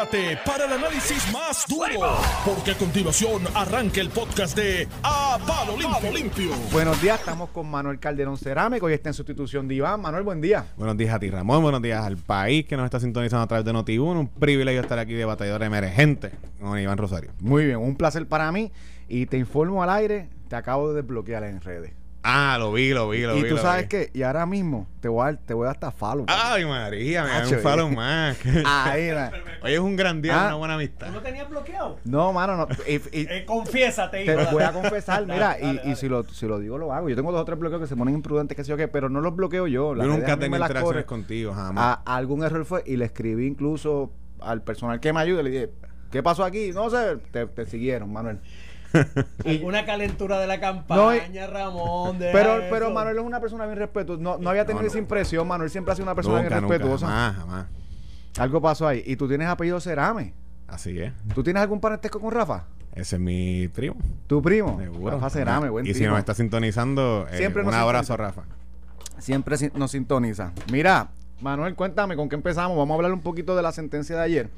Prepárate para el análisis más duro, porque a continuación arranca el podcast de A Palo Limpio. Buenos días, estamos con Manuel Calderón Cerámico y está en sustitución de Iván. Manuel, buen día. Buenos días a ti, Ramón. Buenos días al país que nos está sintonizando a través de Noti1. Un privilegio estar aquí de batallador emergente con Iván Rosario. Muy bien, un placer para mí. Y te informo al aire, te acabo de desbloquear en redes. Ah, lo vi, lo vi, lo y vi. tú lo sabes vi. que, y ahora mismo te voy a, dar- te voy a hasta follow. Ay, María, me da un follow más. Ahí, Hoy es un gran día, Ah. una buena amistad. ¿Tú lo tenías bloqueado? no, mano, no. y- y- Eh, confiésate, te voy a confesar, mira, Dale, dale, y, y si, lo, si lo digo, lo hago. Yo tengo dos o tres bloqueos que se ponen imprudentes, que sé yo qué, pero no los bloqueo yo. las Yo nunca tengo interacciones contigo, jamás. A- algún error fue y le escribí incluso al personal que me ayude. Le dije, ¿qué pasó aquí? No sé, te, te siguieron, Manuel. Alguna calentura de la campaña, Ramón. Pero, eso. pero Manuel es una persona bien respetuosa. No, no había tenido No, esa impresión. Manuel siempre ha sido una persona nunca, bien nunca, respetuosa. jamás, jamás. Algo pasó ahí. Y tú tienes apellido Cerame. Así es. ¿Tú tienes algún parentesco con Rafa? Ese es mi primo. ¿Tu primo? Seguro. Rafa Cerame, buen y si nos está sintonizando, eh, Siempre un abrazo, sintoniza. Rafa. Siempre nos sintoniza. Mira, Manuel, cuéntame con qué empezamos. Vamos a hablar un poquito de la sentencia de ayer.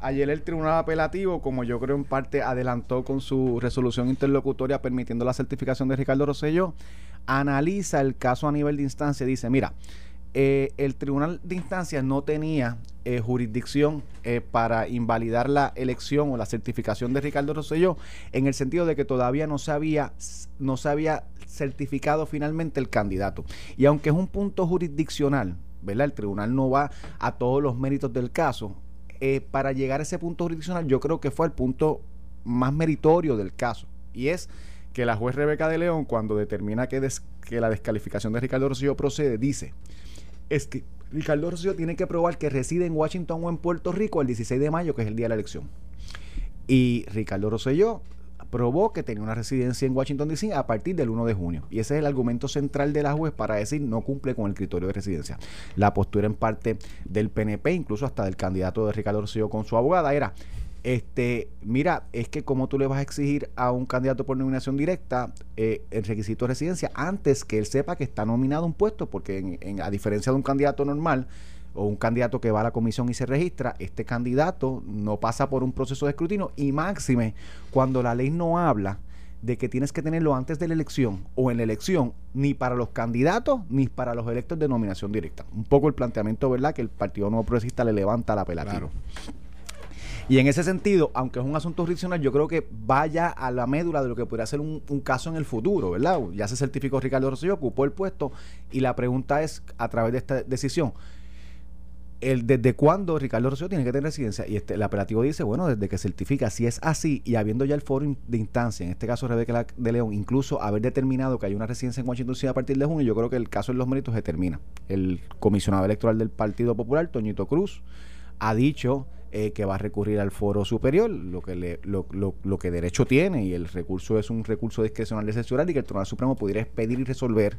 Ayer el Tribunal Apelativo, como yo creo en parte adelantó con su resolución interlocutoria permitiendo la certificación de Ricardo Rosselló, analiza el caso a nivel de instancia y dice, mira, eh, el Tribunal de Instancias no tenía eh, jurisdicción eh, para invalidar la elección o la certificación de Ricardo Rosselló en el sentido de que todavía no se había, no se había certificado finalmente el candidato. Y aunque es un punto jurisdiccional, ¿verdad? El tribunal no va a todos los méritos del caso. Eh, para llegar a ese punto jurisdiccional, yo creo que fue el punto más meritorio del caso. Y es que la juez Rebeca de León, cuando determina que, que la descalificación de Ricardo Rosselló procede, dice, es que Ricardo Rosselló tiene que probar que reside en Washington o en Puerto Rico el 16 de mayo, que es el día de la elección. Y Ricardo Rosselló probó que tenía una residencia en Washington DC a partir del 1 de junio. Y ese es el argumento central de la juez para decir no cumple con el criterio de residencia. La postura en parte del PNP, incluso hasta del candidato de Ricardo Rosselló con su abogada, era este, mira, es que como tú le vas a exigir a un candidato por nominación directa eh, el requisito de residencia antes que él sepa que está nominado a un puesto, porque en- en- a diferencia de un candidato normal o un candidato que va a la comisión y se registra, este candidato no pasa por un proceso de escrutinio y máxime cuando la ley no habla de que tienes que tenerlo antes de la elección o en la elección, ni para los candidatos ni para los electos de nominación directa. Un poco el planteamiento, ¿verdad?, que el Partido Nuevo Progresista le levanta al apelativo. Claro. Y en ese sentido, aunque es un asunto jurisdiccional, yo creo que vaya a la médula de lo que podría ser un, un caso en el futuro, ¿verdad? Ya se certificó Ricardo Rosselló, ocupó el puesto y la pregunta es, a través de esta decisión, el, ¿desde cuándo Ricardo Rosselló tiene que tener residencia? Y este, el apelativo dice, bueno, desde que certifica, si es así, y habiendo ya el foro de instancia, en este caso Rebeca de León, incluso haber determinado que hay una residencia en Washington DC a partir de junio, yo creo que el caso en los méritos se termina. El comisionado electoral del Partido Popular, Toñito Cruz, ha dicho eh, que va a recurrir al foro superior, lo que le, lo, lo- lo que derecho tiene, y el recurso es un recurso discrecional excepcional y que el Tribunal Supremo pudiera expedir y resolver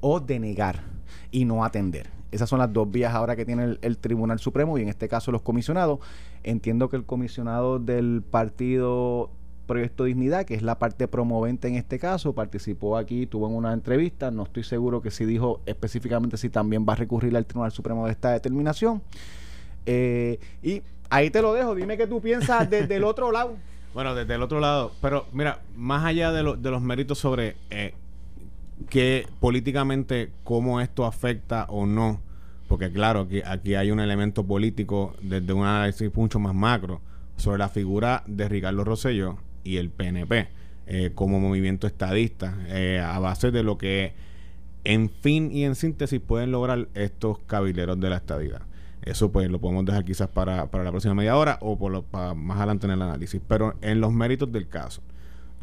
o denegar y no atender. Esas son las dos vías ahora que tiene el, Tribunal Supremo y en este caso los comisionados. Entiendo que el comisionado del partido Proyecto Dignidad, que es la parte promovente en este caso, participó aquí, tuvo en una entrevista, no estoy seguro que si dijo específicamente si también va a recurrir al Tribunal Supremo de esta determinación. Eh, y ahí te lo dejo, dime qué tú piensas desde el otro lado. Bueno, desde el otro lado, pero mira, más allá de, de los méritos sobre eh, que políticamente cómo esto afecta o no, porque claro, aquí, aquí hay un elemento político desde un análisis mucho más macro sobre la figura de Ricardo Rosselló y el PNP eh, como movimiento estadista, eh, a base de lo que en fin y en síntesis pueden lograr estos cabileros de la estadidad. Eso pues lo podemos dejar quizás para, para la próxima media hora o por lo, para más adelante en el análisis. Pero en los méritos del caso.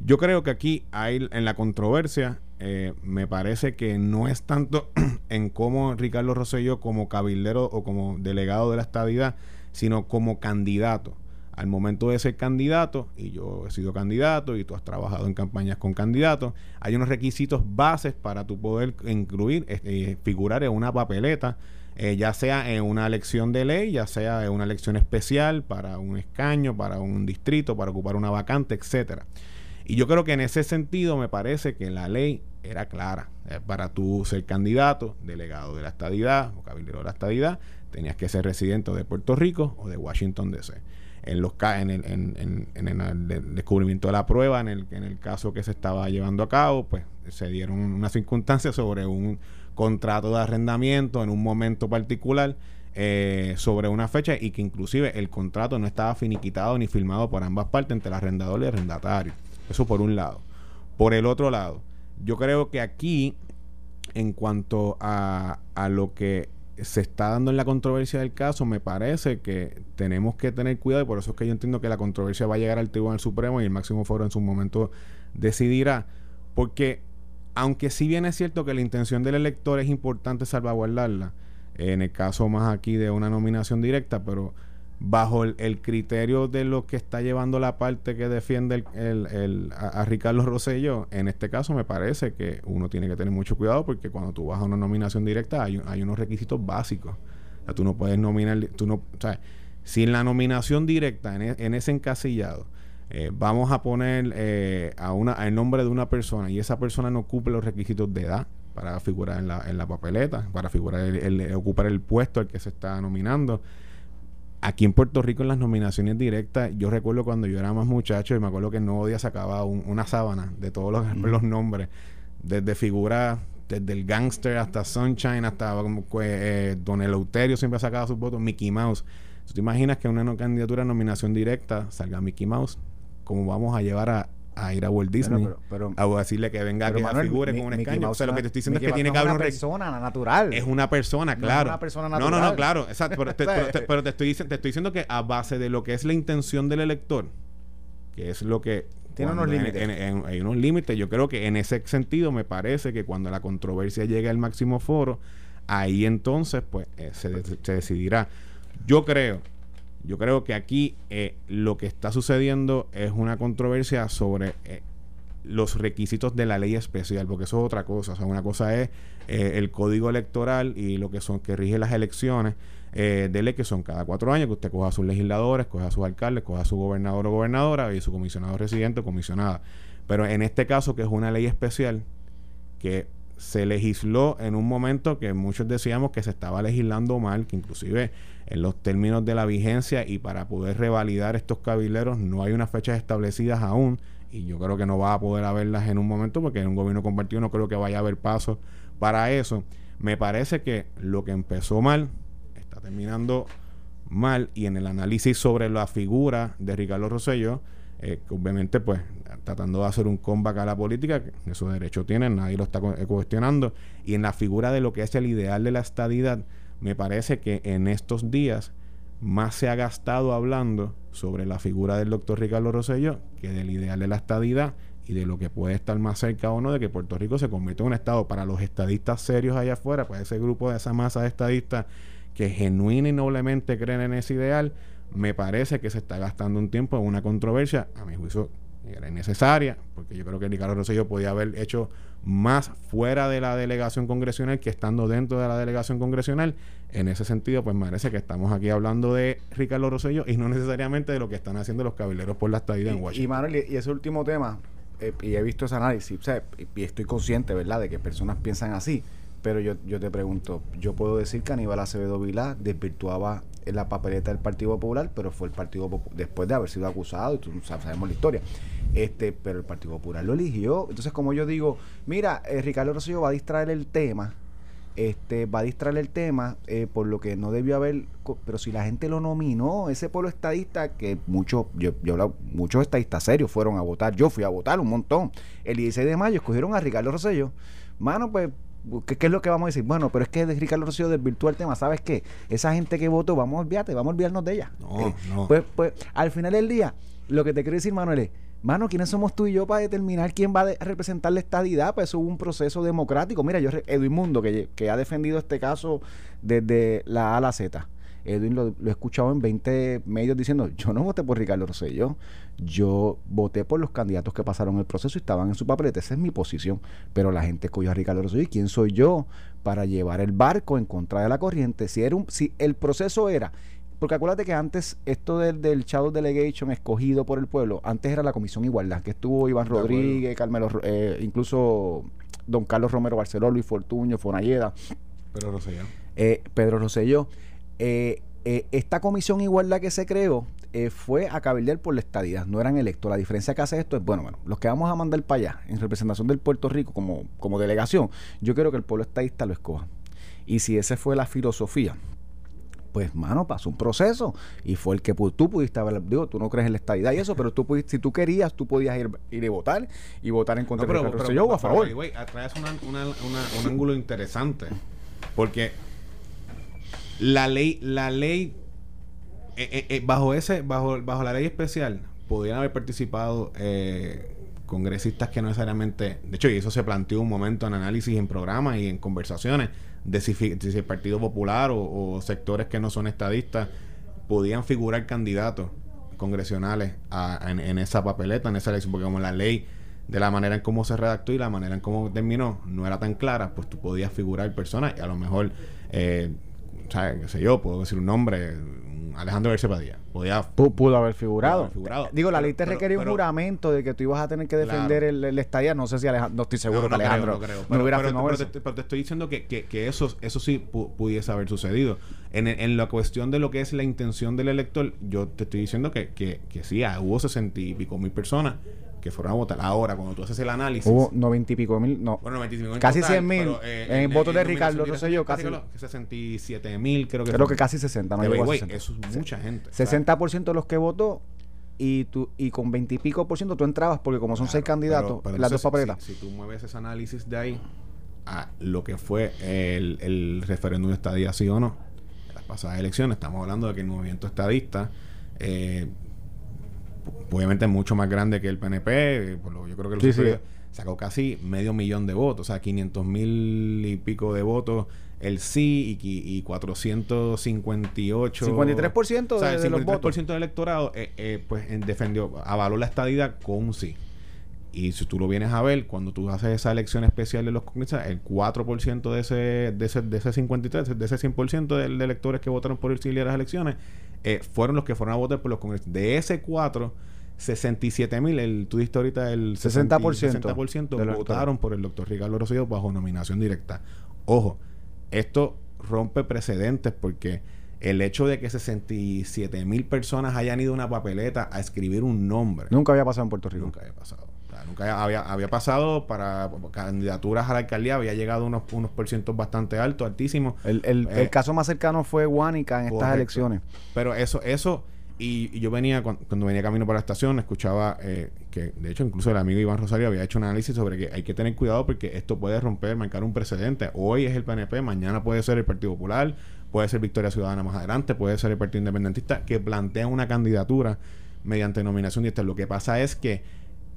Yo creo que aquí hay en la controversia, eh, me parece que no es tanto en cómo Ricardo Rosselló como cabildero o como delegado de la estadidad, sino como candidato. Al momento de ser candidato, y yo he sido candidato y tú has trabajado en campañas con candidatos, hay unos requisitos bases para tu poder incluir, eh, figurar en una papeleta, eh, ya sea en una elección de ley, ya sea en una elección especial para un escaño, para un distrito, para ocupar una vacante, etcétera. Y yo creo que en ese sentido me parece que la ley era clara. Eh, para tú ser candidato, delegado de la estadidad o cabildero de la estadidad, tenías que ser residente de Puerto Rico o de Washington DC. En, los, en, el, en, en, el descubrimiento de la prueba, en el, en el caso que se estaba llevando a cabo, pues se dieron unas circunstancias sobre un contrato de arrendamiento en un momento particular eh, sobre una fecha y que inclusive el contrato no estaba finiquitado ni firmado por ambas partes entre el arrendador y el arrendatario. Eso por un lado. Por el otro lado, yo creo que aquí, en cuanto a, a lo que se está dando en la controversia del caso, me parece que tenemos que tener cuidado y por eso es que yo entiendo que la controversia va a llegar al Tribunal Supremo y el máximo foro en su momento decidirá. Porque, aunque sí bien es cierto que la intención del elector es importante salvaguardarla, en el caso más aquí de una nominación directa, pero bajo el, criterio de lo que está llevando la parte que defiende el, a, Ricardo Rosselló, en este caso me parece que uno tiene que tener mucho cuidado porque cuando tú vas a una nominación directa hay, hay unos requisitos básicos. O tú no puedes nominar, tú no, o si en la nominación directa, en, e, ese encasillado, eh, vamos a poner eh, a una, el nombre de una persona y esa persona no cumple los requisitos de edad para figurar en la, en la papeleta, para figurar el, ocupar el puesto al que se está nominando Aquí en Puerto Rico en las nominaciones directas, yo recuerdo cuando yo era más muchacho y me acuerdo que en Nuevo Día sacaba una sábana de todos los, los nombres, desde figuras, desde el gangster hasta Sunshine, hasta eh, Don Eleuterio siempre sacaba sus votos, Mickey Mouse. ¿Tú te imaginas que una candidatura a nominación directa salga Mickey Mouse? ¿Cómo vamos a llevar a, a ir a Walt Disney pero, a decirle que venga que figure con un escaño. O sea, lo que te estoy diciendo es que tiene que haber una persona natural. Es una persona, claro. No, una persona natural. no, no, no, claro. Exacto. Pero, te, pero, te, estoy, te estoy diciendo que a base de lo que es la intención del elector, que es lo que tiene unos límites. hay unos límites. Yo creo que en ese sentido me parece que cuando la controversia llegue al máximo foro, ahí entonces pues eh, se, se, decidirá. Yo creo yo creo que aquí eh, lo que está sucediendo es una controversia sobre eh, los requisitos de la ley especial, porque eso es otra cosa. O sea, una cosa es eh, el código electoral y lo que son que rige las elecciones de ley que son cada cuatro años, que usted coja a sus legisladores, coja a sus alcaldes, coja a su gobernador o gobernadora y su comisionado residente o comisionada. Pero en este caso, que es una ley especial, que se legisló en un momento que muchos decíamos que se estaba legislando mal, que inclusive en los términos de la vigencia y para poder revalidar estos cabileros no hay unas fechas establecidas aún y yo creo que no va a poder haberlas en un momento porque en un gobierno compartido no creo que vaya a haber paso para eso. Me parece que lo que empezó mal está terminando mal y en el análisis sobre la figura de Ricardo Rosselló, eh, obviamente pues tratando de hacer un comeback a la política, que esos derechos tienen, nadie lo está cuestionando, y en la figura de lo que es el ideal de la estadidad, me parece que en estos días más se ha gastado hablando sobre la figura del doctor Ricardo Rosselló que del ideal de la estadidad y de lo que puede estar más cerca o no de que Puerto Rico se convierta en un estado. Para los estadistas serios allá afuera, para ese grupo de esa masa de estadistas que genuina y noblemente creen en ese ideal, me parece que se está gastando un tiempo en una controversia, a mi juicio era innecesaria, porque yo creo que Ricardo Rosselló podía haber hecho más fuera de la delegación congresional que estando dentro de la delegación congresional. En ese sentido, pues parece que estamos aquí hablando de Ricardo Rosselló y no necesariamente de lo que están haciendo los cabileros por la estadía en Washington. Y, Manuel, y ese último tema, eh, y he visto ese análisis, y estoy consciente, ¿verdad?, de que personas piensan así. Pero yo, yo te pregunto, yo puedo decir que Aníbal Acevedo Vilá desvirtuaba en la papeleta del Partido Popular, pero fue el Partido Popular, después de haber sido acusado, y sabemos la historia. Este, pero el Partido Popular lo eligió. Entonces, como yo digo, mira, eh, Ricardo Rosillo va a distraer el tema, este, va a distraer el tema eh, por lo que no debió haber, pero si la gente lo nominó, ese pueblo estadista, que muchos, yo, yo muchos estadistas serios fueron a votar, yo fui a votar un montón. El 16 de mayo escogieron a Ricardo Rosselló. Mano, pues ¿Qué, es lo que vamos a decir? Bueno, pero es que Ricardo Rocío desvirtuó el tema. ¿Sabes qué? Esa gente que votó, vamos a olvidarte, vamos a olvidarnos de ella. No, eh, no. Pues, pues, al final del día, lo que te quiero decir, Manuel, es, mano, ¿quiénes somos tú y yo para determinar quién va a representar la estadidad? Pues eso hubo un proceso democrático. Mira, yo, Edwin Mundo, que, que ha defendido este caso desde la A a la Z Edwin lo, he escuchado en 20 medios diciendo, yo no voté por Ricardo Rosselló, yo voté por los candidatos que pasaron el proceso y estaban en su papeleta, esa es mi posición, pero la gente escogió a Ricardo Rosselló y quién soy yo para llevar el barco en contra de la corriente, si, era un, si el proceso era porque acuérdate que antes esto del, del Shadow Delegation escogido por el pueblo, antes era la Comisión Igualdad, que estuvo Iván Rodríguez, Carmelo, eh, incluso don Carlos Romero Barceló, Luis Fortuño, Fonalleda. Pedro Rosselló. Eh, Pedro Rosselló. Eh, eh, esta comisión igualdad que se creó fue a cabildear por la estadía, no eran electos. La diferencia que hace esto es, bueno, bueno, los que vamos a mandar para allá en representación del Puerto Rico como, como delegación, yo quiero que el pueblo estadista lo escoja. Y si esa fue la filosofía pues mano, pasó un proceso y fue el que tú pudiste haber, digo, tú no crees en la estadidad y eso, pero tú pudiste, si tú querías, tú podías ir, ir a votar y votar en contra de pero, yo a favor. Güey, traes un ángulo interesante porque la ley, la ley, eh, eh, eh, bajo ese, bajo, bajo la ley especial, podrían haber participado congresistas que no necesariamente, de hecho, y eso se planteó un momento en análisis, en programas y en conversaciones de si, el Partido Popular o, sectores que no son estadistas podían figurar candidatos congresionales en, esa papeleta, en esa elección, porque como la ley de la manera en cómo se redactó y la manera en cómo terminó no era tan clara, pues tú podías figurar personas y a lo mejor, eh, ¿sabes? qué sé yo, puedo decir un nombre, Alejandro García Padilla. Podía, pudo haber figurado. Digo, la ley te requería un juramento de que tú ibas a tener que defender el, el estadía. No sé si Alejandro, no estoy seguro que Alejandro no, hubiera pero, te, estoy diciendo que, que, eso, eso sí pudiese haber sucedido. En, en, la cuestión de lo que es la intención del elector, yo te estoy diciendo que, que, que sí, ah, hubo sesenta y pico mil personas que fueron a votar. Ahora, cuando tú haces el análisis. Hubo noventa y pico mil, no. Bueno, noventa y pico mil. Casi cien mil. Eh, en, votos de Ricardo, no sé yo, casi. Sesenta y siete mil, creo que. Creo que casi sesenta, no llegó Eso es mucha gente. Sesenta por ciento de los que votó y tú y con veintipico por ciento tú entrabas porque como son seis candidatos las dos papeletas si, tú mueves ese análisis de ahí a lo que fue el, el referéndum de estadía sí o no en las pasadas elecciones estamos hablando de que el movimiento estadista eh, obviamente mucho más grande que el PNP, yo creo que lo sacó casi medio millón de votos, o sea, 500 mil y pico de votos el sí y, y 458 53% o sea, el 53% del electorado eh, eh, pues defendió avaló la estadidad con un sí. Y si tú lo vienes a ver cuando tú haces esa elección especial de los congresistas el 4% de ese de ese, de ese 53 de ese 100% de, de electores que votaron por el sí de las elecciones eh, fueron los que fueron a votar por los congresistas. De ese 4, 67 mil, el, tú diste ahorita el 60%, 60% votaron por el doctor Ricardo Rosselló bajo nominación directa. Ojo, esto rompe precedentes porque el hecho de que 67 mil personas hayan ido a una papeleta a escribir un nombre. Nunca había pasado en Puerto Rico. Nunca había pasado. Nunca había, había pasado para candidaturas a la alcaldía, había llegado unos, unos por cientos bastante altos, altísimos. El, el, el, eh, caso más cercano fue Huánica en estas elecciones. Pero eso, eso, y, yo venía, cuando, venía camino para la estación, escuchaba eh, que, de hecho, incluso el amigo Iván Rosario había hecho un análisis sobre que hay que tener cuidado porque esto puede romper, marcar un precedente. Hoy es el PNP, mañana puede ser el Partido Popular, puede ser Victoria Ciudadana más adelante, puede ser el Partido Independentista, que plantea una candidatura mediante nominación directa. Lo que pasa es que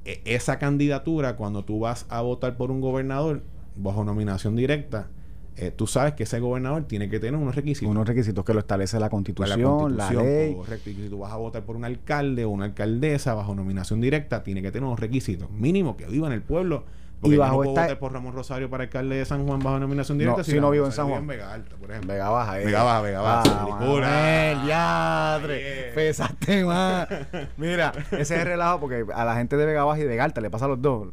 esa candidatura, cuando tú vas a votar por un gobernador bajo nominación directa, eh, tú sabes que ese gobernador tiene que tener unos requisitos. Unos requisitos que lo establece la constitución, la, ley. Correcto. Y si tú vas a votar por un alcalde o una alcaldesa bajo nominación directa, tiene que tener unos requisitos mínimos que viva en el pueblo y bajo esta... por Ramón Rosario para alcalde de San Juan bajo nominación directa. No, si, no vivo en San Juan. En Vega Alta, por ejemplo. Vega Baja. Eh. Vega Baja, Vega Baja. Ah, ¡El Pesaste más. Mira, ese es el relajo porque a la gente de Vega Baja y de Vega Alta le pasa a los dos.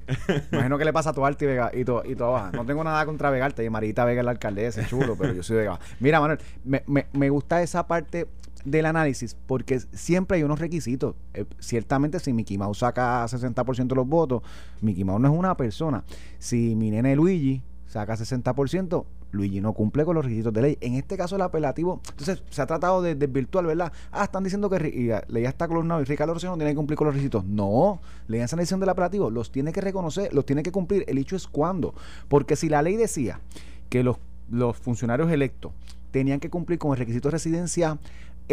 Imagino que le pasa a tu Alta y Vega y tu, y tu Baja. No tengo nada contra Vega Alta y Marita Vega es la alcaldesa, es chulo, pero yo soy de Vega Baja. Mira, Manuel, me, me, me gusta esa parte del análisis porque siempre hay unos requisitos. Eh, ciertamente, si Mickey Mouse saca 60% de los votos, Mickey Mouse no es una persona. Si mi nene Luigi saca 60%, Luigi no cumple con los requisitos de ley. En este caso, el apelativo, entonces se ha tratado de desvirtuar, ¿verdad? Ah, están diciendo que ley está colonado y Ricardo Rocío no tiene que cumplir con los requisitos. No, ley esa decisión del apelativo, los tiene que reconocer, los tiene que cumplir. El hecho es cuándo. Porque si la ley decía que los, los funcionarios electos tenían que cumplir con el requisito de residencia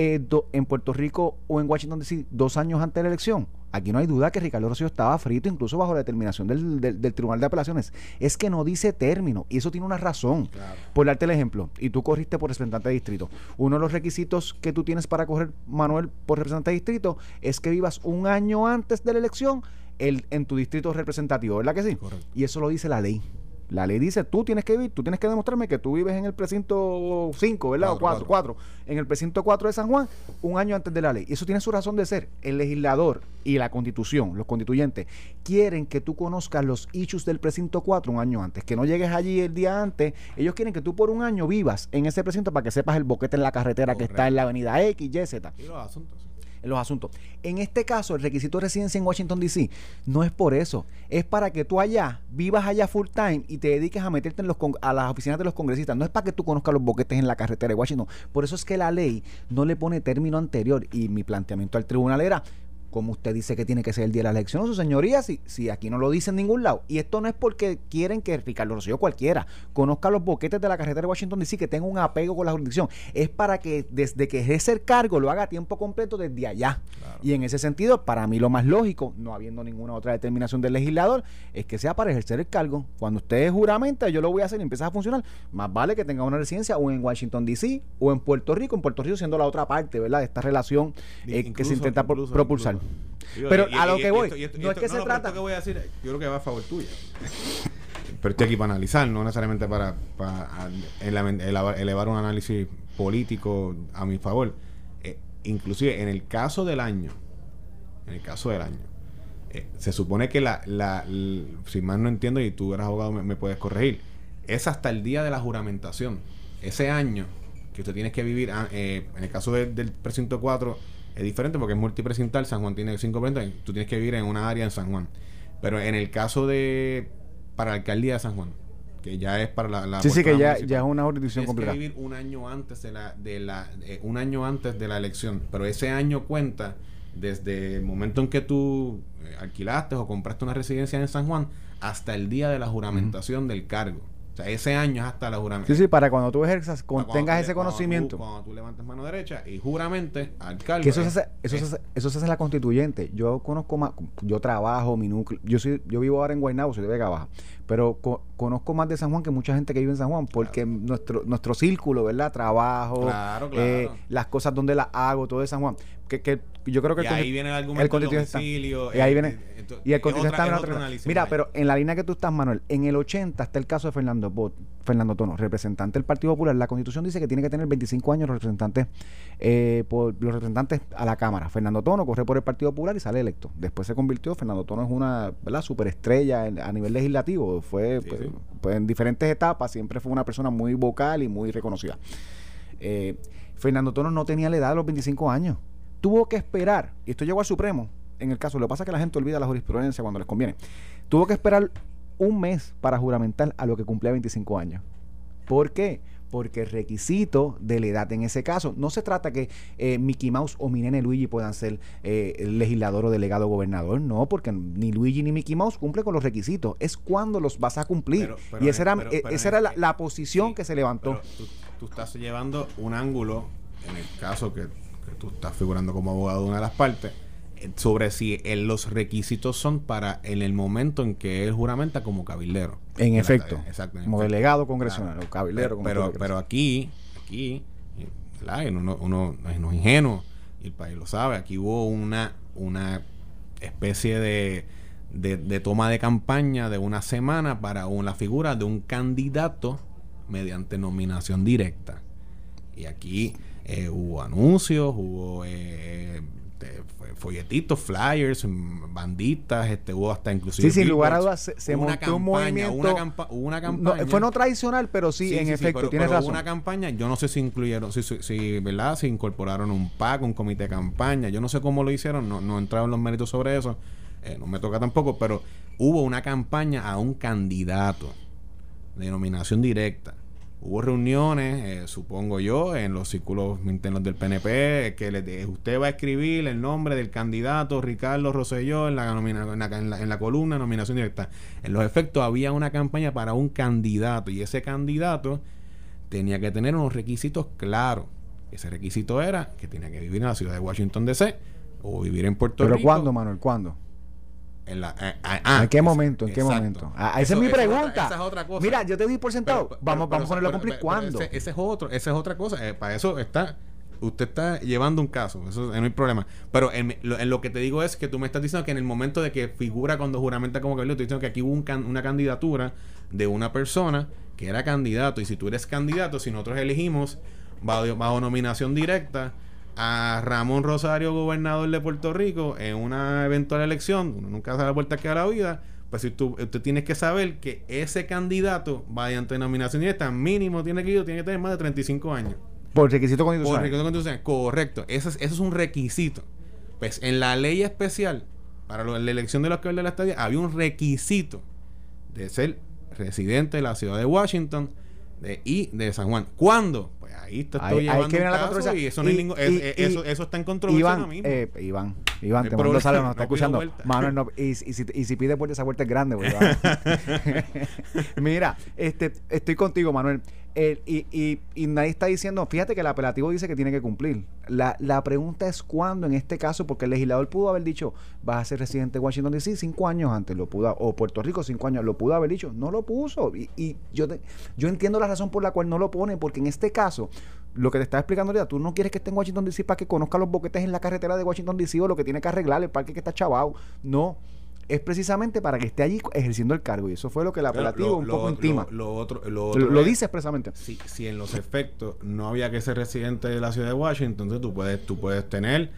eh, en Puerto Rico o en Washington DC dos años antes de la elección. Aquí no hay duda que Ricardo Rocío estaba frito, incluso bajo la determinación del, del, Tribunal de Apelaciones. Es que no dice término, y eso tiene una razón. Por darte el ejemplo, y tú corriste por representante de distrito. Uno de los requisitos que tú tienes para correr, Manuel, por representante de distrito, es que vivas un año antes de la elección el, en tu distrito representativo, ¿verdad que sí? Y eso lo dice la ley. La ley dice, tú tienes que vivir, tú tienes que demostrarme que tú vives en el precinto 5, ¿verdad? o 4, 4. En el precinto 4 de San Juan, un año antes de la ley. Y eso tiene su razón de ser. El legislador y la constitución, los constituyentes, quieren que tú conozcas los issues del precinto 4 un año antes. Que no llegues allí el día antes. Ellos quieren que tú por un año vivas en ese precinto para que sepas el boquete en la carretera que está en la avenida X, Y, Z. Y los asuntos los asuntos. En este caso, el requisito de residencia en Washington, D.C. no es por eso. Es para que tú allá vivas allá full time y te dediques a meterte en los a las oficinas de los congresistas. No es para que tú conozcas los boquetes en la carretera de Washington. Por eso es que la ley no le pone término anterior. Y mi planteamiento al tribunal era, como usted dice que tiene que ser el día de la elección, su señoría, si, si aquí no lo dice en ningún lado. Y esto no es porque quieren que Ricardo Rosselló cualquiera conozca los boquetes de la carretera de Washington DC, que tenga un apego con la jurisdicción. Es para que desde que ejerce el cargo lo haga a tiempo completo desde allá. Y en ese sentido, para mí lo más lógico, no habiendo ninguna otra determinación del legislador, es que sea para ejercer el cargo. Cuando usted juramenta, yo lo voy a hacer y empieza a funcionar, más vale que tenga una residencia o en Washington DC o en Puerto Rico, en Puerto Rico siendo la otra parte, ¿verdad? De esta relación eh, que se intenta propulsar pero a lo que voy, no es que se trata. que voy a decir, yo creo que va a favor tuya. pero estoy aquí para analizar, no necesariamente para, para elevar un análisis político a mi favor. Eh, inclusive en el caso del año, en el caso del año, eh, se supone que la, la, si más no entiendo y tú eres abogado me, puedes corregir, es hasta el día de la juramentación. Ese año que usted tiene que vivir, ah, eh, en el caso del precinto 4, es diferente porque es multipresental. San Juan tiene cinco precintos. Tú tienes que vivir en una área en San Juan. Pero en el caso de. Para la alcaldía de San Juan, que ya es para la. sí, sí, que ya, ya, es una jurisdicción que vivir un año antes de la. De la eh, un año antes de la elección. Pero ese año cuenta desde el momento en que tú eh, alquilaste o compraste una residencia en San Juan hasta el día de la juramentación del cargo sea, ese año es hasta la juramento. Sí, sí, para cuando tú ejerzas, tengas ese conocimiento. Cuando tú, levantes mano derecha y juramente al cargo. eso, se hace, eso, se eso se hace en la constituyente. Yo conozco más, yo trabajo, mi núcleo, yo soy, yo vivo ahora en Guaynabo, soy de Vega Baja, pero conozco más de San Juan que mucha gente que vive en San Juan, porque nuestro, nuestro círculo, ¿verdad? Trabajo, eh, las cosas donde las hago, todo de San Juan. Que, que yo creo que y ahí viene el argumento el domicilio, y ahí viene y el está en otra, Mira, pero en la línea que tú estás, Manuel, en el 80 está el caso de Fernando Bot, Fernando Tono, representante del Partido Popular. La Constitución dice que tiene que tener 25 años representantes eh, por los representantes a la Cámara. Fernando Tono corre por el Partido Popular y sale electo. Después se convirtió, Fernando Tono es una, ¿verdad? superestrella a nivel legislativo. Fue pues, pues, en diferentes etapas, siempre fue una persona muy vocal y muy reconocida. Eh, Fernando Tono no tenía la edad de los 25 años tuvo que esperar, y esto llegó al Supremo, en el caso, lo que pasa es que la gente olvida la jurisprudencia cuando les conviene, tuvo que esperar un mes para juramentar a lo que cumplía 25 años. ¿Por qué? Porque el requisito de la edad en ese caso, no se trata que eh, Mickey Mouse o mi nene Luigi puedan ser eh, legislador o delegado gobernador, no, porque ni Luigi ni Mickey Mouse cumple con los requisitos, es cuando los vas a cumplir. y esa era, esa era la, posición que se levantó. tú, estás llevando un ángulo, en el caso que tú estás figurando como abogado de una de las partes, sobre si los requisitos son para en el momento en que él juramenta como cabildero. En efecto. como delegado congresional o cabildero. pero, pero aquí, aquí, uno, uno no es ingenuo y el país lo sabe. Aquí hubo una, una especie de, de, toma de campaña de una semana para una figura de un candidato mediante nominación directa. Y aquí eh, hubo anuncios, hubo eh, este, folletitos, flyers, banditas, este, hubo hasta inclusive. Sí, sin lugar a dudas, se, montó un movimiento. Una, campaña. fue no tradicional, pero sí, en efecto, tienes razón. una campaña, yo no sé si incluyeron, si, si, ¿verdad? Si incorporaron un PAC, un comité de campaña, yo no sé cómo lo hicieron, no, no entraron en los méritos sobre eso, eh, no me toca tampoco, pero hubo una campaña a un candidato de nominación directa Hubo reuniones, eh, supongo yo, en los círculos internos del PNP, que le, usted va a escribir el nombre del candidato Ricardo Rosselló en la, en, la, en, la, columna nominación directa. En los efectos había una campaña para un candidato y ese candidato tenía que tener unos requisitos claros. Ese requisito era que tenía que vivir en la ciudad de Washington DC o vivir en Puerto Rico. ¿Pero cuándo, Manuel? ¿Cuándo? En, la, eh, ah, ah, ¿En qué momento? ¿En qué momento? Ah, esa es mi pregunta. esa es otra cosa. Mira, yo te di por sentado. vamos, vamos a ponerlo a cumplir. ¿Cuándo? Ese, es otro, esa es otra cosa. Eh, para eso está usted está llevando un caso, eso no hay problema. Pero en, lo, que te digo es que tú me estás diciendo que en el momento de que figura cuando juramenta como cabildo, estoy diciendo que aquí hubo una candidatura de una persona que era candidato. Y si tú eres candidato, si nosotros elegimos bajo, nominación directa a Ramón Rosario, gobernador de Puerto Rico, en una eventual elección, uno nunca sabe la vuelta que da la vida, pues si tú, usted tienes que saber que ese candidato, vaya ante nominación directa, mínimo tiene que, tiene que tener más de 35 años. Por requisito constitucional. Por requisito constitucional, correcto. Eso es, eso es un requisito. Pues en la ley especial para la elección de los que de la estadía había un requisito de ser residente de la ciudad de Washington de, y de San Juan. ¿Cuándo? Pues ahí te estoy llevando hay que un caso la y eso, no hay ningún, eso, eso, está en controversia Iván, mismo. Eh, Iván, Iván, te mando saludos, nos está escuchando. Manuel, no, y, y, si, y si pide puerta, esa puerta es grande. Pues, Mira, este, estoy contigo, Manuel y, y, y, nadie está diciendo, fíjate que el apelativo dice que tiene que cumplir. La, la pregunta es cuándo en este caso, porque el legislador pudo haber dicho, vas a ser residente de Washington DC cinco años antes, lo pudo, o Puerto Rico cinco años, lo pudo haber dicho, no lo puso. Y, y yo, yo entiendo la razón por la cual no lo pone, porque en este caso, lo que te estaba explicando ahorita, tú no quieres que esté en Washington DC para que conozca los boquetes en la carretera de Washington DC o lo que tiene que arreglar, el parque que está chavado. No es precisamente para que esté allí ejerciendo el cargo. Y eso fue lo que el apelativo un poco intima. Lo, otro, lo, dice expresamente. Si, si en los efectos no había que ser residente de la ciudad de Washington, entonces tú puedes, tú puedes tener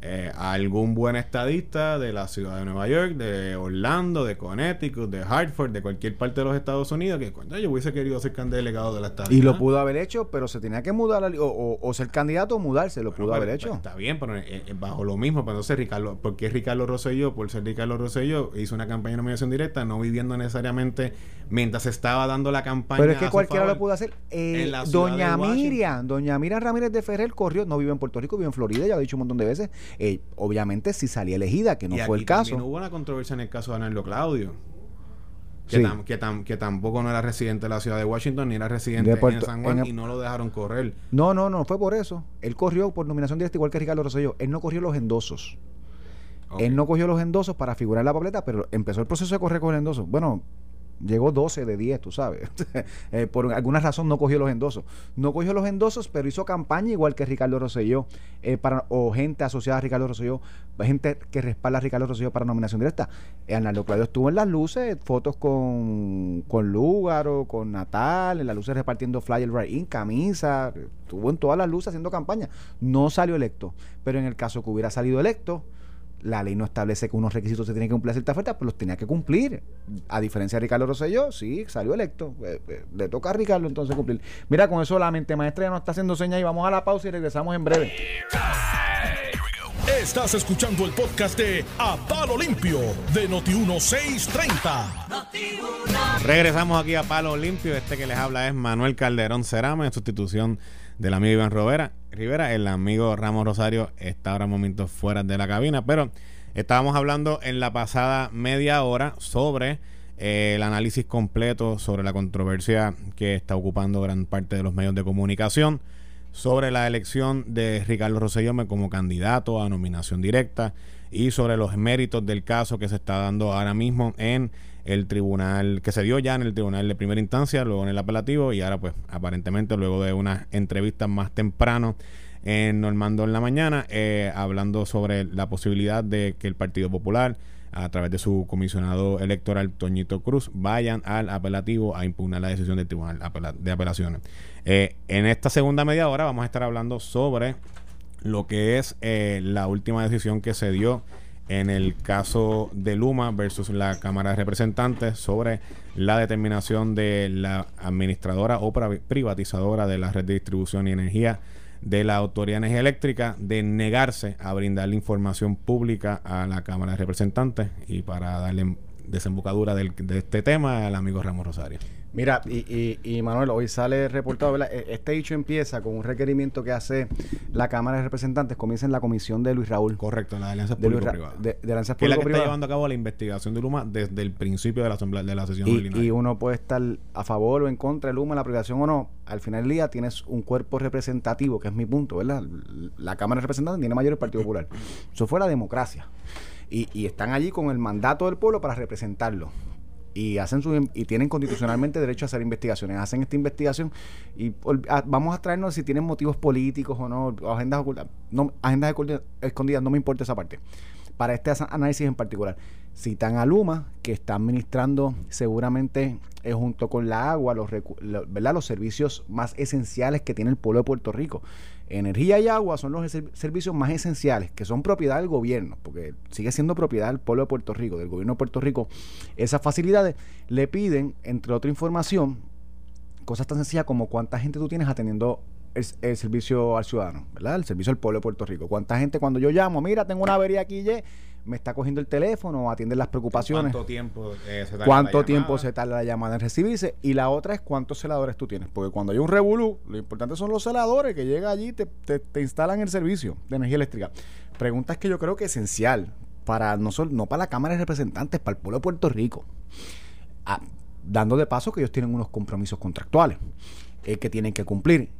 eh, algún buen estadista de la ciudad de Nueva York, de Orlando, de Connecticut, de Hartford, de cualquier parte de los Estados Unidos, que cuando yo hubiese querido ser delegado de la estadía. Y lo pudo haber hecho, pero se tenía que mudar, o, ser candidato o mudarse, lo pudo haber hecho. Está bien, pero eh, eh, bajo lo mismo, pero entonces Ricardo, porque Ricardo Rosselló, por ser Ricardo Rosselló, hizo una campaña de nominación directa, no viviendo necesariamente mientras estaba dando la campaña. Pero es que cualquiera lo pudo hacer. doña Miriam, doña Miriam Ramírez de Ferrer corrió, no vive en Puerto Rico, vive en Florida, ya lo he dicho un montón de veces eh, obviamente si salía elegida, que no fue el caso. hubo una controversia en el caso de Anarlo Claudio. Que, que, tampoco no era residente de la ciudad de Washington ni era residente de San Juan y no lo dejaron correr. No, no, no, fue por eso. Él corrió por nominación directa igual que Ricardo Rosselló. Él no corrió los endosos. Él no cogió los endosos para figurar en la papeleta, pero empezó el proceso de correr con el endoso. Bueno, llegó 12 de 10, tú sabes. Eh, por alguna razón no cogió los endosos. No cogió los endosos, pero hizo campaña igual que Ricardo Rosselló, eh, para, o gente asociada a Ricardo Rosselló, gente que respalda a Ricardo Rosselló para nominación directa. Eh, Arnaldo Claudio estuvo en las luces, fotos con, con Lúgaro, con Natal, en las luces repartiendo flyer right in, camisa, estuvo en todas las luces haciendo campaña. No salió electo, pero en el caso que hubiera salido electo, la ley no establece que unos requisitos se tienen que cumplir a cierta oferta, pues los tenía que cumplir. A diferencia de Ricardo Rosselló, sí, salió electo. Eh, eh, le toca a Ricardo entonces cumplir. Mira, con eso la mente maestra ya nos está haciendo señas y vamos a la pausa y regresamos en breve. Estás escuchando el podcast de A Palo Limpio de Noti1630. Regresamos aquí a Palo Limpio. Este que les habla es Manuel Calderón Cerame, en sustitución del amigo Iván Rivera. Rivera, el amigo Ramos Rosario está ahora momentos fuera de la cabina, pero estábamos hablando en la pasada media hora sobre eh, el análisis completo sobre la controversia que está ocupando gran parte de los medios de comunicación sobre la elección de Ricardo Rosselló como candidato a nominación directa y sobre los méritos del caso que se está dando ahora mismo en el tribunal, que se dio ya en el tribunal de primera instancia, luego en el apelativo y ahora pues aparentemente luego de unas entrevistas más temprano en Normando en la mañana, eh, hablando sobre la posibilidad de que el Partido Popular a través de su comisionado electoral Toñito Cruz vayan al apelativo a impugnar la decisión del Tribunal de Apelaciones. Eh, en esta segunda media hora vamos a estar hablando sobre lo que es eh, la última decisión que se dio en el caso de Luma versus la Cámara de Representantes sobre la determinación de la administradora o privatizadora de la red de distribución y energía de la Autoridad de Energía Eléctrica de negarse a brindarle información pública a la Cámara de Representantes y para darle desembocadura de este tema al amigo Ramos Rosario. Mira, y, y, Manuel, hoy sale reportado, e, este hecho empieza con un requerimiento que hace la Cámara de Representantes, comienza en la comisión de Luis Raúl. Correcto, la alianza público-privada. De, alianza es la que está llevando a cabo la investigación de Luma desde el principio de la, asamblea, de la sesión y, y uno puede estar a favor o en contra de Luma, la privación o no. Al final del día tienes un cuerpo representativo, que es mi punto, ¿verdad? La Cámara de Representantes tiene mayor el Partido Popular. Eso fue la democracia. Y, y están allí con el mandato del pueblo para representarlo y hacen su y tienen constitucionalmente derecho a hacer investigaciones. Hacen esta investigación y vamos a traernos si tienen motivos políticos o no o agendas ocultas. No agendas escondidas no me importa esa parte. Para este análisis en particular citan a Luma que está administrando seguramente junto con la agua los, ¿verdad? los servicios más esenciales que tiene el pueblo de Puerto Rico energía y agua son los servicios más esenciales, que son propiedad del gobierno, porque sigue siendo propiedad del pueblo de Puerto Rico, del gobierno de Puerto Rico. Esas facilidades le piden, entre otra información, cosas tan sencillas como cuánta gente tú tienes atendiendo el, servicio al ciudadano, ¿verdad? El servicio al pueblo de Puerto Rico. ¿Cuánta gente cuando yo llamo, mira, tengo una avería aquí, y me está cogiendo el teléfono, atiende las preocupaciones. ¿Cuánto tiempo eh, se tarda ¿Cuánto la tiempo se tarda la llamada en recibirse? Y la otra es cuántos celadores tú tienes. Porque cuando hay un revolú, lo importante son los celadores que llegan allí y te, te, instalan el servicio de energía eléctrica. Preguntas que yo creo que es esencial para no, solo, no para la Cámara de Representantes, para el pueblo de Puerto Rico. Ah, dando de paso que ellos tienen unos compromisos contractuales eh, que tienen que cumplir.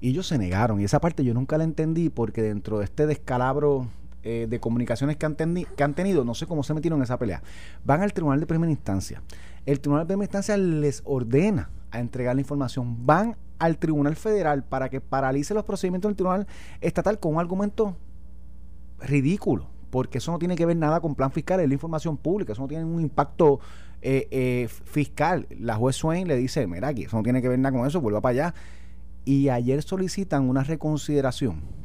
Y ellos se negaron. Y esa parte yo nunca la entendí porque dentro de este descalabro eh, de comunicaciones que han, tenido, no sé cómo se metieron en esa pelea, van al tribunal de primera instancia. El tribunal de primera instancia les ordena a entregar la información. Van al tribunal federal para que paralice los procedimientos del tribunal estatal con un argumento ridículo, porque eso no tiene que ver nada con plan fiscal, es la información pública, eso no tiene un impacto eh, eh, fiscal. La juez Swain le dice, mira aquí, eso no tiene que ver nada con eso, vuelva para allá. Y ayer solicitan una reconsideración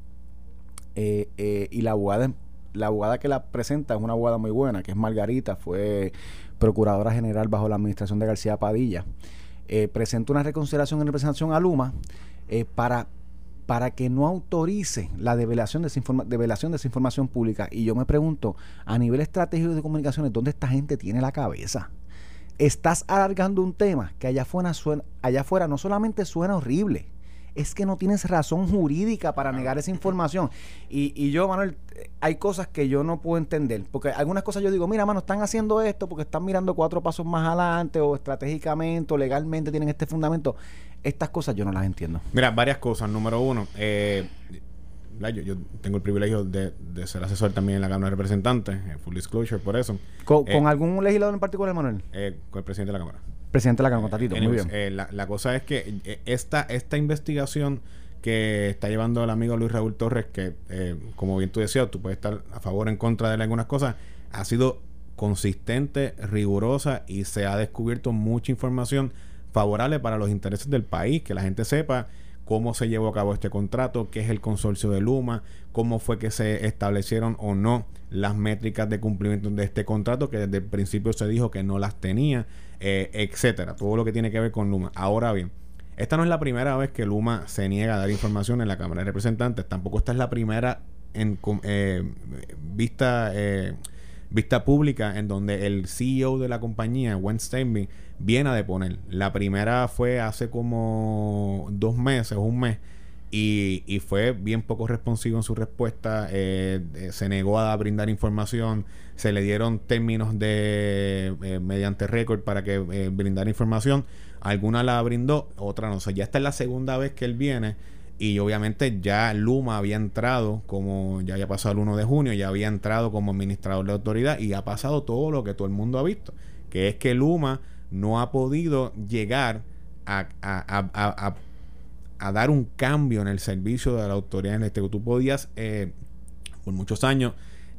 eh, eh, y la abogada, la abogada que la presenta es una abogada muy buena, que es Margarita, fue procuradora general bajo la administración de García Padilla. Eh, presenta una reconsideración en representación a Luma para, para que no autorice la develación de, esa develación de esa información pública. Y yo me pregunto, a nivel estratégico de comunicaciones, ¿dónde esta gente tiene la cabeza? Estás alargando un tema que allá afuera, allá afuera no solamente suena horrible, es que no tienes razón jurídica para negar esa información. Y, y yo, Manuel, hay cosas que yo no puedo entender, porque algunas cosas yo digo, mira, mano, están haciendo esto porque están mirando cuatro pasos más adelante o estratégicamente o legalmente tienen este fundamento. Estas cosas yo no las entiendo. Mira, varias cosas. Número uno, eh, yo, tengo el privilegio de, ser asesor también en la Cámara de Representantes, full disclosure, por eso. ¿Con, eh, algún legislador en particular, Manuel? Eh, con el presidente de la Cámara. Presidente de la Cámara, Tatito, muy bien. Eh, la, cosa es que eh, esta, esta investigación que está llevando el amigo Luis Raúl Torres, que eh, como bien tú decías, tú puedes estar a favor o en contra de algunas cosas, ha sido consistente, rigurosa y se ha descubierto mucha información favorable para los intereses del país, que la gente sepa cómo se llevó a cabo este contrato, qué es el consorcio de Luma, cómo fue que se establecieron o no las métricas de cumplimiento de este contrato, que desde el principio se dijo que no las tenía, eh, etcétera. Todo lo que tiene que ver con Luma. Ahora bien, esta no es la primera vez que Luma se niega a dar información en la Cámara de Representantes. Tampoco esta es la primera en eh, vista eh, vista pública en donde el CEO de la compañía, Wen Steinby, viene a deponer. La primera fue hace como dos meses, un mes, y, y fue bien poco responsivo en su respuesta. Eh, eh, se negó a brindar información, se le dieron términos de eh, mediante récord para que brindara información. Alguna la brindó, otra no. O sea, ya esta es la segunda vez que él viene y obviamente ya Luma había entrado como, ya había pasado el 1 de junio, ya había entrado como administrador de autoridad y ha pasado todo lo que todo el mundo ha visto, que es que Luma no ha podido llegar a, dar un cambio en el servicio de la autoridad en este tú podías eh, por muchos años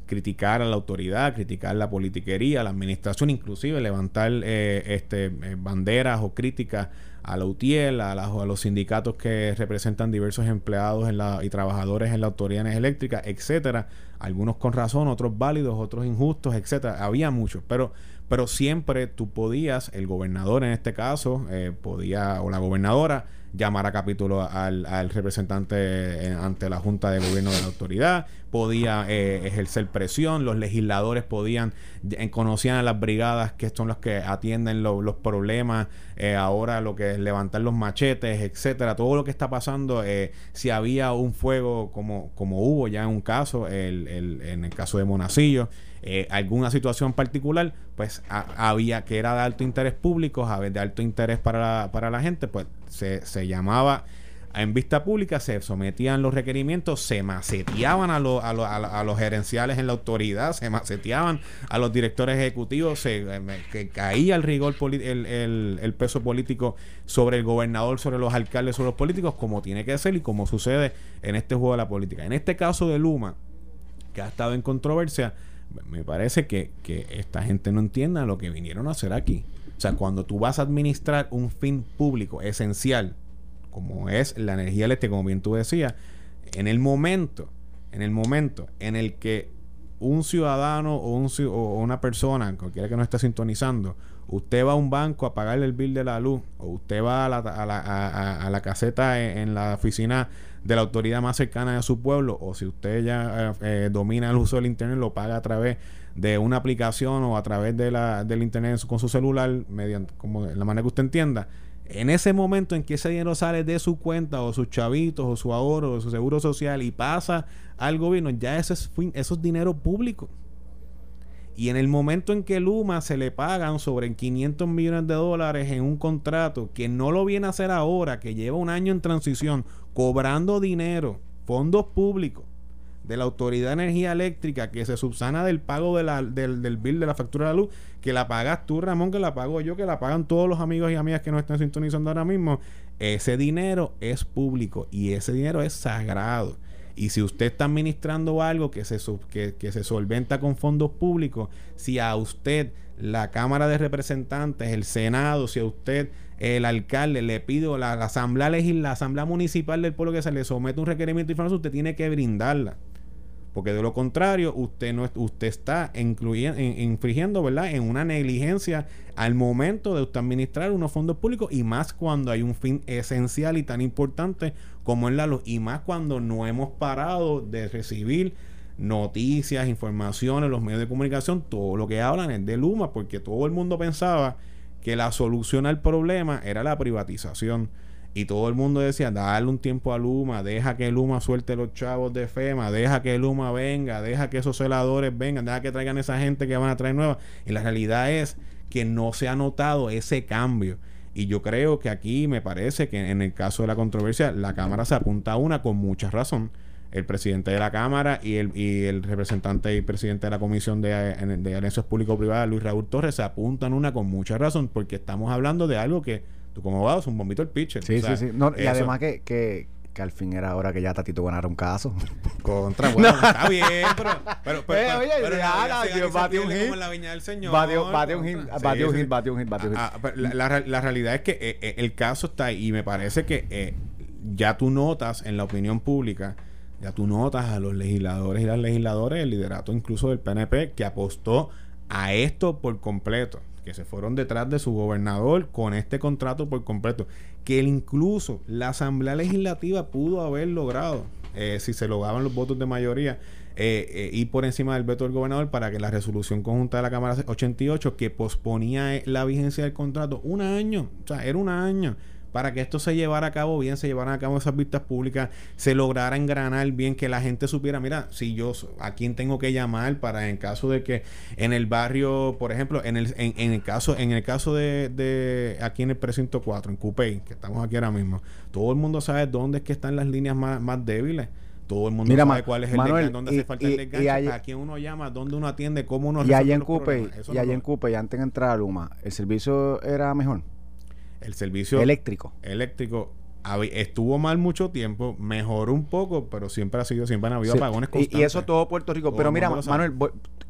criticar a la autoridad, criticar la politiquería, la administración, inclusive levantar eh, este, eh, banderas o críticas a la UTIEL, a, a, los sindicatos que representan diversos empleados en la, y trabajadores en la autoridad eléctrica, etcétera. Algunos con razón, otros válidos, otros injustos, etcétera. Había muchos, pero, pero siempre tú podías, el gobernador en este caso, podía, o la gobernadora, llamar a capítulo al, al representante eh, ante la Junta de Gobierno de la autoridad, podía eh, ejercer presión, los legisladores podían, conocían a las brigadas que son las que atienden los problemas, eh, ahora lo que es levantar los machetes, etcétera, todo lo que está pasando, si había un fuego como, como hubo ya en un caso, el, el, en el caso de Monacillo, alguna situación particular, pues había que era de alto interés público, de alto interés para la, para la gente, pues se, llamaba en vista pública, se sometían los requerimientos, se maceteaban a, a, los gerenciales en la autoridad, se maceteaban a los directores ejecutivos, se eh, que caía el rigor, el, el, peso político sobre el gobernador, sobre los alcaldes, sobre los políticos, como tiene que ser y como sucede en este juego de la política. En este caso de Luma, que ha estado en controversia, me parece que, que esta gente no entienda lo que vinieron a hacer aquí. O sea, cuando tú vas a administrar un fin público esencial, como es la energía eléctrica, como bien tú decías, en el momento, en el momento en el que un ciudadano o, un, o una persona, cualquiera que no esté sintonizando, usted va a un banco a pagarle el bill de la luz, o usted va a la, a, la caseta en, la oficina de la autoridad más cercana de su pueblo, o si usted ya eh, eh, domina el uso del Internet, lo paga a través de una aplicación o a través de la, del Internet con su celular, mediante como la manera que usted entienda en ese momento en que ese dinero sale de su cuenta o sus chavitos o su ahorro o su seguro social y pasa al gobierno, ya ese es, eso es dinero público. Y en el momento en que Luma se le pagan sobre 500 millones de dólares en un contrato que no lo viene a hacer ahora, que lleva un año en transición, cobrando dinero, fondos públicos, de la Autoridad de Energía Eléctrica que se subsana del pago de la, del, del bill de la factura de la luz, que la pagas tú, Ramón, que la pago yo, que la pagan todos los amigos y amigas que nos están sintonizando ahora mismo, ese dinero es público y ese dinero es sagrado. Y si usted está administrando algo que se, que, que se solventa con fondos públicos, si a usted la Cámara de Representantes, el Senado, si a usted el alcalde le pide la, la Asamblea Legislativa, la Asamblea Municipal del pueblo que se le somete un requerimiento de información, usted tiene que brindarla. Porque de lo contrario, usted no usted está incluyendo, infringiendo, ¿verdad?, en una negligencia al momento de usted administrar unos fondos públicos y más cuando hay un fin esencial y tan importante como es la luz y más cuando no hemos parado de recibir noticias, informaciones, los medios de comunicación, todo lo que hablan es de Luma, porque todo el mundo pensaba que la solución al problema era la privatización. Y todo el mundo decía, dale un tiempo a Luma, deja que Luma suelte los chavos de FEMA, deja que Luma venga, deja que esos celadores vengan, deja que traigan esa gente que van a traer nueva. Y la realidad es que no se ha notado ese cambio. Y yo creo que aquí me parece que en el caso de la controversia, la Cámara se apunta a una con mucha razón. El presidente de la Cámara y el, y el representante y presidente de la Comisión de, de Alianzas Público-Privadas, Luis Raúl Torres, se apuntan una con mucha razón, porque estamos hablando de algo que tú como abogado es un bombito el pitcher. Sí, sí, sí. y además que, que, que, al fin era hora que ya Tatito ganara un caso. Contra, bueno, está bien, pero... pero, pero, eh, oye, pero, pero bate un hit. la viña del señor. Bate, un hit, bate un hit, bate un hit, un hit. La, la, realidad es que eh, eh, el caso está ahí y me parece que eh, ya tú notas en la opinión pública ya tú notas a los legisladores y las legisladoras, el liderato incluso del PNP, que apostó a esto por completo que se fueron detrás de su gobernador con este contrato por completo, que incluso la Asamblea Legislativa pudo haber logrado, eh, si se lograban los votos de mayoría, eh, eh, y por encima del veto del gobernador para que la resolución conjunta de la Cámara 88 que posponía la vigencia del contrato un año, o sea, era un año para que esto se llevara a cabo bien, se llevaran a cabo esas vistas públicas, se lograra engranar bien, que la gente supiera, mira, si yo a quién tengo que llamar para en caso de que en el barrio, por ejemplo, en el, en, el caso, en el caso de, de aquí en el precinto 4, en Cupey, que estamos aquí ahora mismo, todo el mundo sabe dónde es que están las líneas más, más débiles. Todo el mundo sabe cuál es el Manuel, dónde hace falta el desganche, a quién uno llama, dónde uno atiende, cómo uno Y allá en Cupey, y allá en Cupey, antes de entrar a Luma, ¿el servicio era mejor? El servicio eléctrico eléctrico estuvo mal mucho tiempo, mejoró un poco, pero siempre ha sido, siempre han habido apagones constantes. Y, eso todo Puerto Rico. pero mira, Manuel,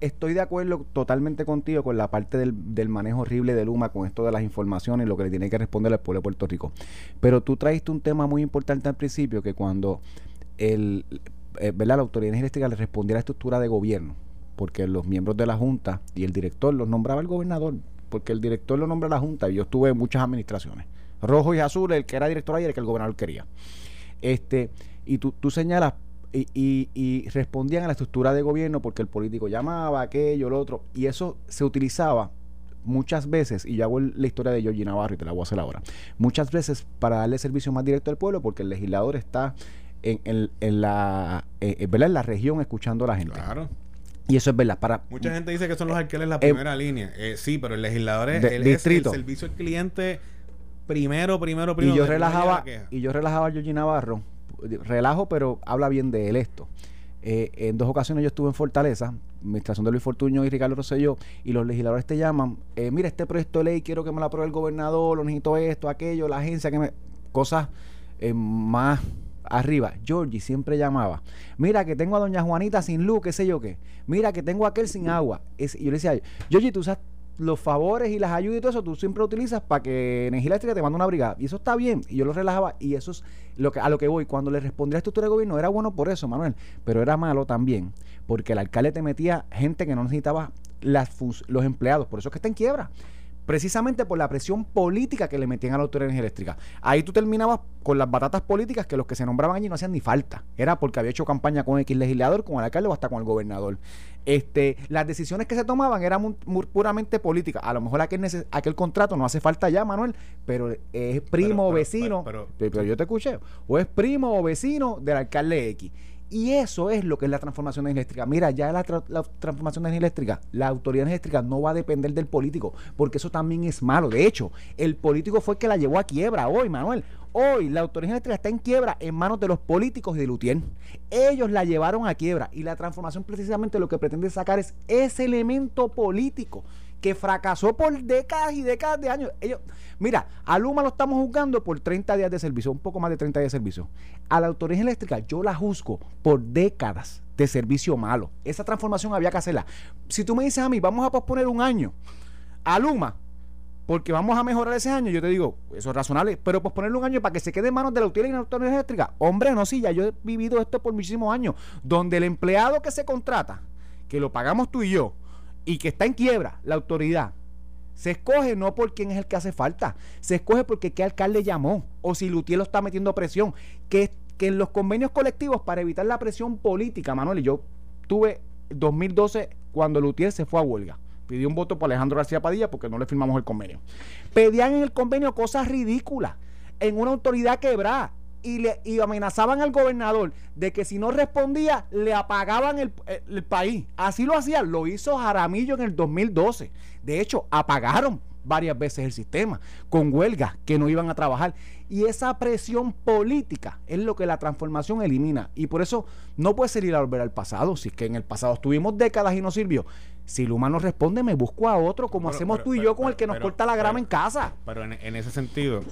estoy de acuerdo totalmente contigo con la parte del, manejo horrible de Luma, con esto de las informaciones y lo que le tiene que responder al pueblo de Puerto Rico. Pero tú traiste un tema muy importante al principio, que cuando el, eh, la autoridad energética le respondiera a la estructura de gobierno, porque los miembros de la Junta y el director los nombraba el gobernador porque el director lo nombra la Junta y yo estuve en muchas administraciones. Rojo y azul, el que era director ayer, el que el gobernador quería. Este, y tú, tú señalas, y, y, respondían a la estructura de gobierno porque el político llamaba, aquello, lo otro, y eso se utilizaba muchas veces, y ya hago la historia de Georgie Navarro y te la voy a hacer ahora, muchas veces para darle servicio más directo al pueblo porque el legislador está en, en, la, eh, eh, en la región escuchando a la gente. Claro. Y eso es verdad. Para, Mucha gente dice que son los alcaldes la eh, primera línea. Eh, sí, pero el legislador es, el, distrito. el servicio al cliente primero, primero, primero. Y yo relajaba, y yo relajaba a Georgie Navarro, relajo, pero habla bien de él esto. Eh, en dos ocasiones yo estuve en Fortaleza, administración de Luis Fortuño y Ricardo Rosselló, y los legisladores te llaman, eh, mira, este proyecto de ley quiero que me lo apruebe el gobernador, lo necesito esto, aquello, la agencia, que me... cosas eh, más arriba. Georgie siempre llamaba, mira que tengo a doña Juanita sin luz, qué sé yo qué, mira que tengo a aquel sin agua. y yo le decía, Georgie, tú sabes los favores y las ayudas y todo eso tú siempre utilizas para que Energía Eléctrica te mande una brigada. Y eso está bien. Y yo lo relajaba. Y eso es lo que, a lo que voy. Cuando le respondí a la estructura de gobierno, era bueno por eso, Manuel. Pero era malo también. Porque el alcalde te metía gente que no necesitaba las los empleados. Por eso es que está en quiebra precisamente por la presión política que le metían a la autoridad eléctrica. Ahí tú terminabas con las batatas políticas que los que se nombraban allí no hacían ni falta. Era porque había hecho campaña con X legislador, con el alcalde o hasta con el gobernador. Este, las decisiones que se tomaban eran puramente políticas. A lo mejor aquel, aquel contrato no hace falta ya, Manuel, pero es primo o vecino. pero yo te escuché. O es primo o vecino del alcalde X. Y eso es lo que es la transformación eléctrica. Mira, ya la, transformación eléctrica, la autoridad eléctrica no va a depender del político, porque eso también es malo. De hecho, el político fue el que la llevó a quiebra hoy, Manuel. Hoy la autoridad eléctrica está en quiebra en manos de los políticos y de Lutier. Ellos la llevaron a quiebra y la transformación precisamente lo que pretende sacar es ese elemento político que fracasó por décadas y décadas de años. Ellos, mira, a Luma lo estamos juzgando por 30 días de servicio, un poco más de 30 días de servicio. A la autoridad eléctrica yo la juzgo por décadas de servicio malo. Esa transformación había que hacerla. Si tú me dices a mí, vamos a posponer un año a Luma, porque vamos a mejorar ese año, yo te digo, eso es razonable, pero posponerle un año para que se quede en manos de la autoridad eléctrica, hombre, no, sí, ya yo he vivido esto por muchísimos años, donde el empleado que se contrata, que lo pagamos tú y yo, y que está en quiebra la autoridad, se escoge no por quién es el que hace falta, se escoge porque qué alcalde llamó o si Lutier lo está metiendo presión. Que, que en los convenios colectivos, para evitar la presión política, Manuel, y yo tuve 2012 cuando Lutier se fue a huelga. Pidió un voto por Alejandro García Padilla porque no le firmamos el convenio. Pedían en el convenio cosas ridículas en una autoridad quebrada y, le, y amenazaban al gobernador de que si no respondía le apagaban el, país. Así lo hacían, lo hizo Jaramillo en el 2012. De hecho, apagaron varias veces el sistema con huelgas que no iban a trabajar. Y esa presión política es lo que la transformación elimina. Y por eso no puede ser ir a volver al pasado. Si es que en el pasado estuvimos décadas y no sirvió. Si Luma no responde, me busco a otro, como hacemos tú y yo con el que nos corta la grama en casa. Pero en ese sentido,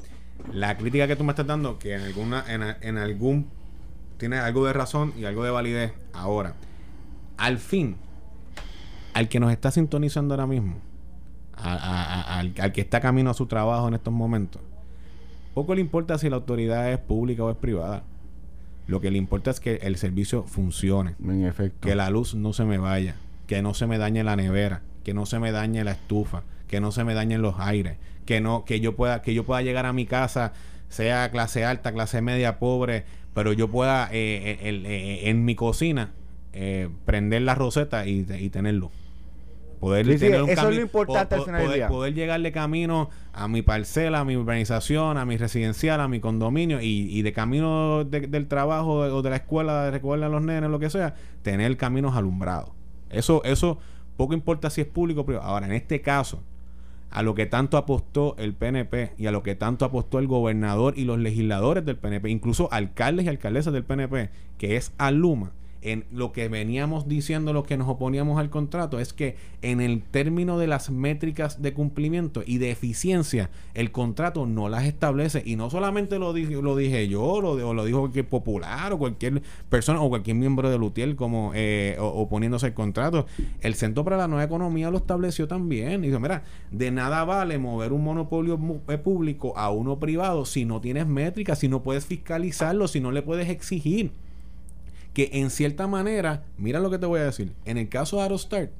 la crítica que tú me estás dando, que en alguna, en, algún tiene algo de razón y algo de validez. Ahora, al fin, al que nos está sintonizando ahora mismo, al, que está camino a su trabajo en estos momentos, poco le importa si la autoridad es pública o es privada. Lo que le importa es que el servicio funcione. En efecto. Que la luz no se me vaya. Que no se me dañe la nevera. Que no se me dañe la estufa. Que no se me dañen los aires que no que yo pueda que yo pueda llegar a mi casa sea clase alta clase media pobre pero yo pueda eh, eh, eh, en mi cocina prender la roseta y, tenerlo. Poder tener un eso es lo importante poder, poder, llegarle camino a mi parcela a mi urbanización a mi residencial a mi condominio y, de camino del trabajo o de la escuela de recordarle a los nenes lo que sea tener caminos alumbrados. Eso eso poco importa si es público o privado. Ahora en este caso a lo que tanto apostó el PNP y a lo que tanto apostó el gobernador y los legisladores del PNP, incluso alcaldes y alcaldesas del PNP, que es Aluma, en lo que veníamos diciendo los que nos oponíamos al contrato es que en el término de las métricas de cumplimiento y de eficiencia el contrato no las establece. Y no solamente lo dije, lo dije yo lo, o lo dijo cualquier popular o cualquier persona o cualquier miembro de Lutiel como eh, oponiéndose al contrato. El Centro para la Nueva Economía lo estableció también. Y dijo mira de nada vale mover un monopolio eh, público a uno privado si no tienes métricas si no puedes fiscalizarlo si no le puedes exigir que en cierta manera, mira lo que te voy a decir, en el caso de Aerostart,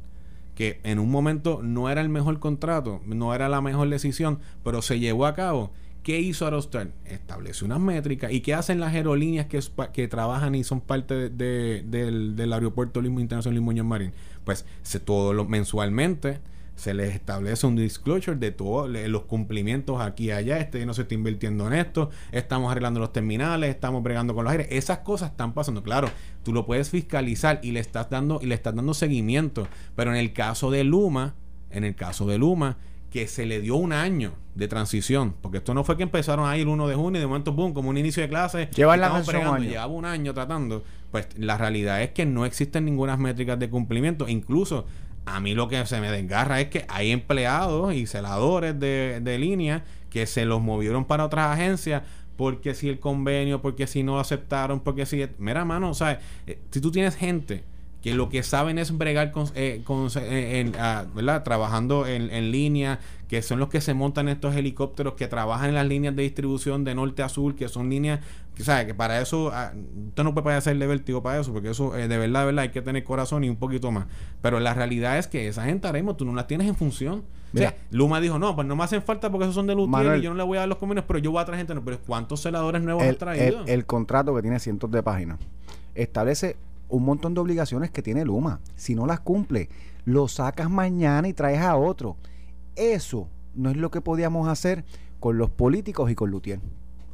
que en un momento no era el mejor contrato, no era la mejor decisión, pero se llevó a cabo. ¿Qué hizo Aerostar? Estableció unas métricas. ¿Y qué hacen las aerolíneas que, que trabajan y son parte de, del, aeropuerto Internacional Limoño Marín? Pues se, todo lo, mensualmente se les establece un disclosure de todos los cumplimientos aquí y allá, este no se está invirtiendo en esto, estamos arreglando los terminales, estamos bregando con los aires, esas cosas están pasando, claro, tú lo puedes fiscalizar y le estás dando y le estás dando seguimiento, pero en el caso de Luma, en el caso de Luma, que se le dio un año de transición, porque esto no fue que empezaron ahí el 1 de junio y de momento, boom, como un inicio de clase, Lleva la llevaba un año tratando. Pues la realidad es que no existen ninguna métricas de cumplimiento. Incluso a mí lo que se me desgarra es que hay empleados y celadores de, de línea que se los movieron para otras agencias porque si el convenio, porque si no aceptaron, porque si... Mira, mano, o sea, eh, si tú tienes gente que lo que saben es bregar con, eh, eh, ah, ¿verdad? trabajando en, en, línea, que son los que se montan estos helicópteros, que trabajan en las líneas de distribución de norte a sur, que son líneas, que sabe que para eso, ah, usted no puede hacerle vértigo para eso, porque eso de verdad, de verdad hay que tener corazón y un poquito más. Pero la realidad es que esa gente haremos, tú no las tienes en función. O sea, Luma dijo, no, pues no me hacen falta porque esos son de Lutier y yo no le voy a dar los convenios, pero yo voy a traer gente. No, pero ¿cuántos celadores nuevos el, traído? El, el contrato que tiene cientos de páginas establece un montón de obligaciones que tiene Luma. Si no las cumple, lo sacas mañana y traes a otro. Eso no es lo que podíamos hacer con los políticos y con Lutier.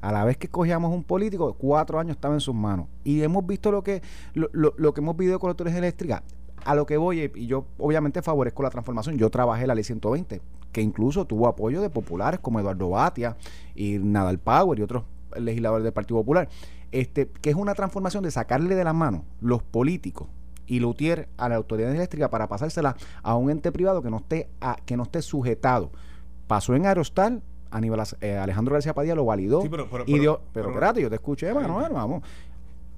A la vez que cogíamos un político, cuatro años estaba en sus manos. Y hemos visto lo que, lo, lo, que hemos vivido con autores eléctricas. A lo que voy, y yo obviamente favorezco la transformación, yo trabajé la ley 120, que incluso tuvo apoyo de populares como Eduardo Batia y Nadal Power y otros legisladores del Partido Popular este, que es una transformación de sacarle de las manos los políticos y Lutier a la autoridad eléctrica para pasársela a un ente privado que no esté, a, que no esté sujetado. Pasó en Aerostal, Aníbal, eh, Alejandro García Padilla lo validó pero, y dio, pero, espérate, yo te escuché, hermano, vamos.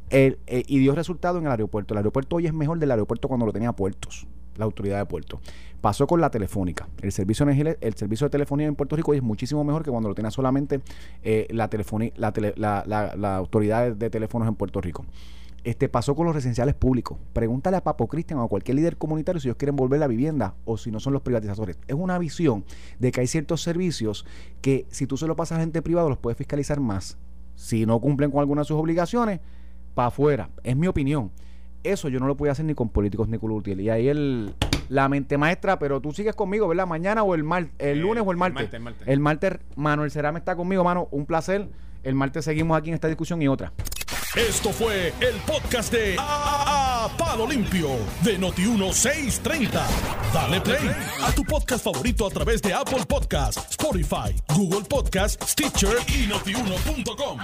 El, eh, y dio resultado en el aeropuerto. El aeropuerto hoy es mejor del aeropuerto cuando lo tenía puertos, la autoridad de puertos. Pasó con la telefónica. El servicio, el servicio de telefonía en Puerto Rico es muchísimo mejor que cuando lo tenía solamente eh, la, la, la, autoridad de, teléfonos en Puerto Rico. Este pasó con los residenciales públicos. Pregúntale a Papo Cristian o a cualquier líder comunitario si ellos quieren volver la vivienda o si no son los privatizadores. Es una visión de que hay ciertos servicios que si tú se lo pasas a gente privada los puedes fiscalizar más. Si no cumplen con alguna de sus obligaciones, para afuera. Es mi opinión. Eso yo no lo podía hacer ni con políticos ni con Y ahí el, la mente maestra, pero tú sigues conmigo, ¿verdad? Mañana o el mar, el eh, lunes o el martes. El martes, el martes. Manuel Cerame está conmigo, mano. Un placer. El martes seguimos aquí en esta discusión y otra. Esto fue el podcast de a, Palo Limpio de Noti1630. Dale play a tu podcast favorito a través de Apple Podcasts, Spotify, Google Podcasts, Stitcher y notiuno.com.